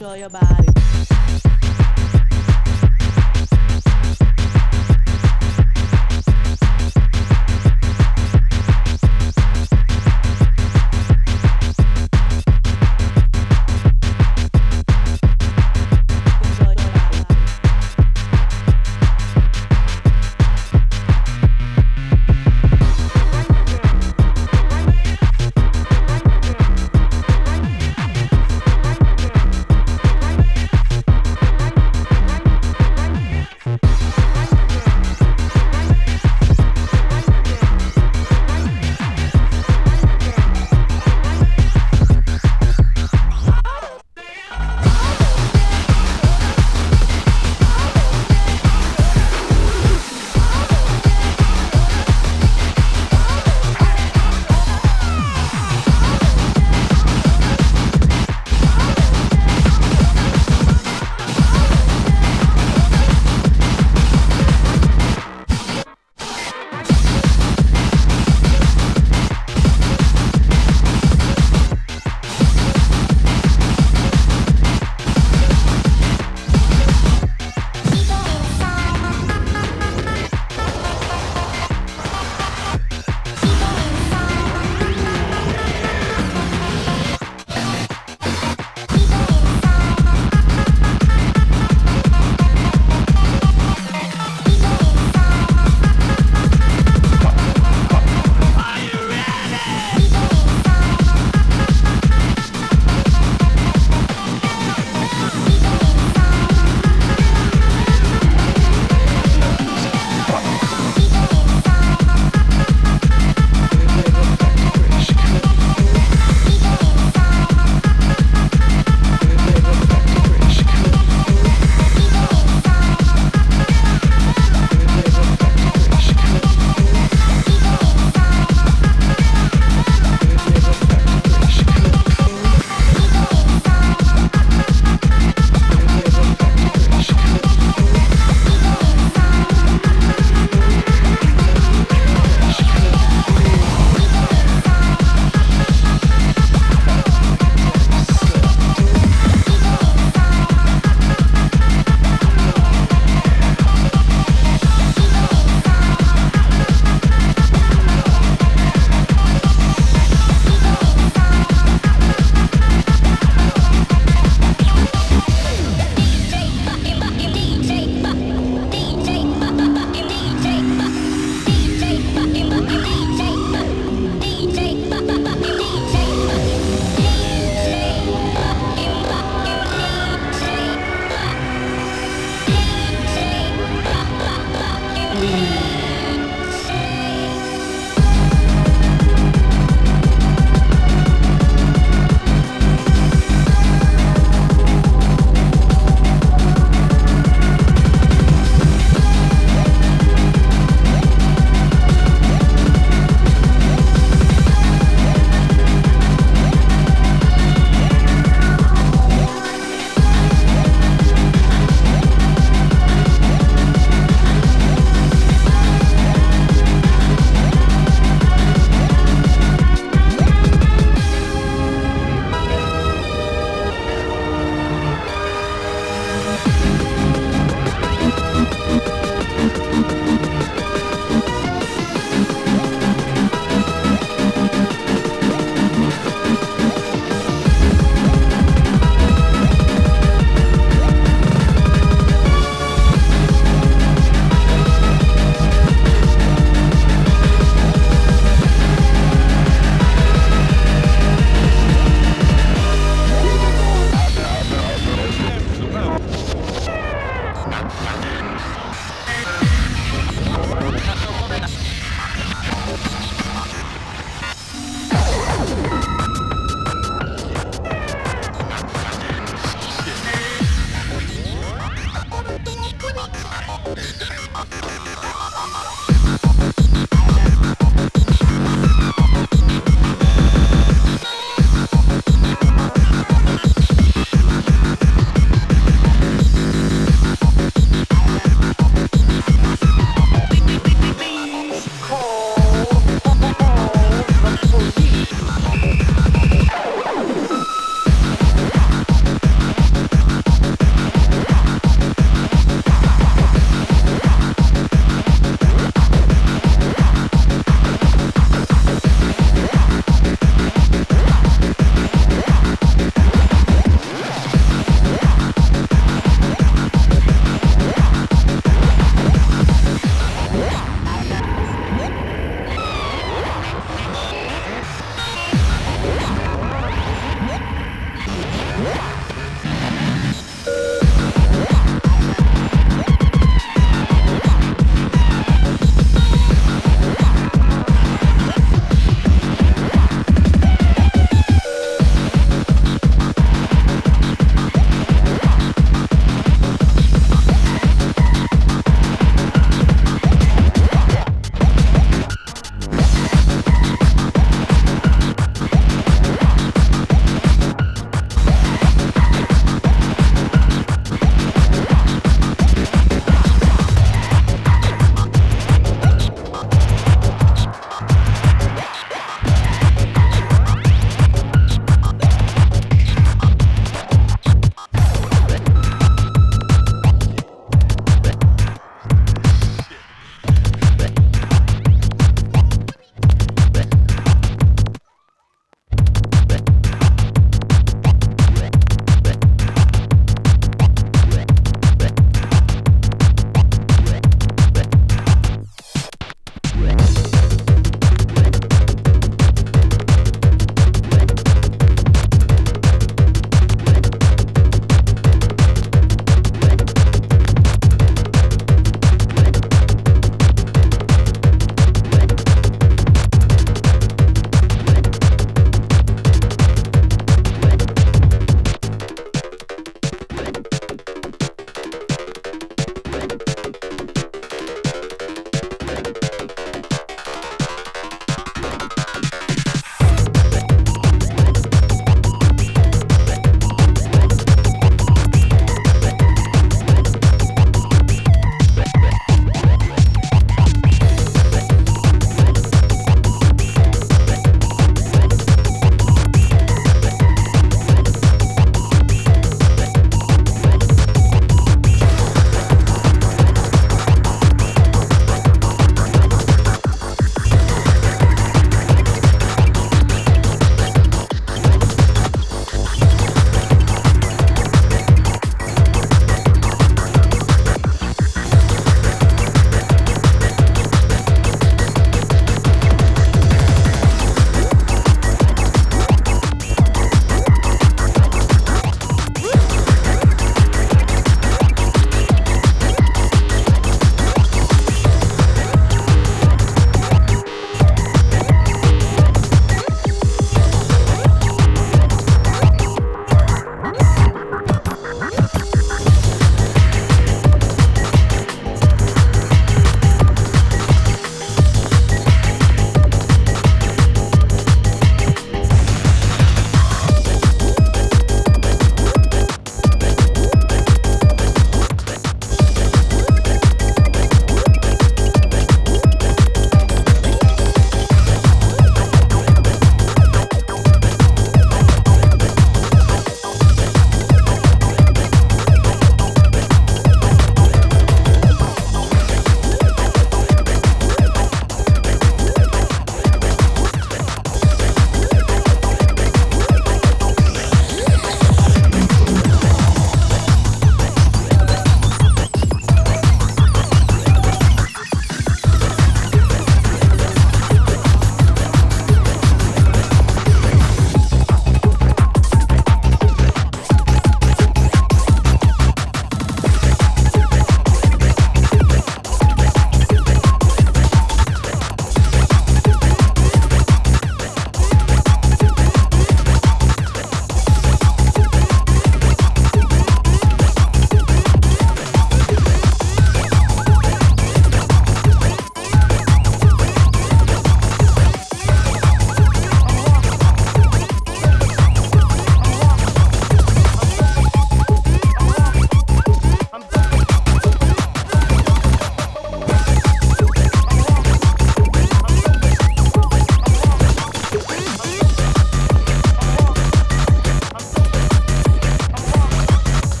说要把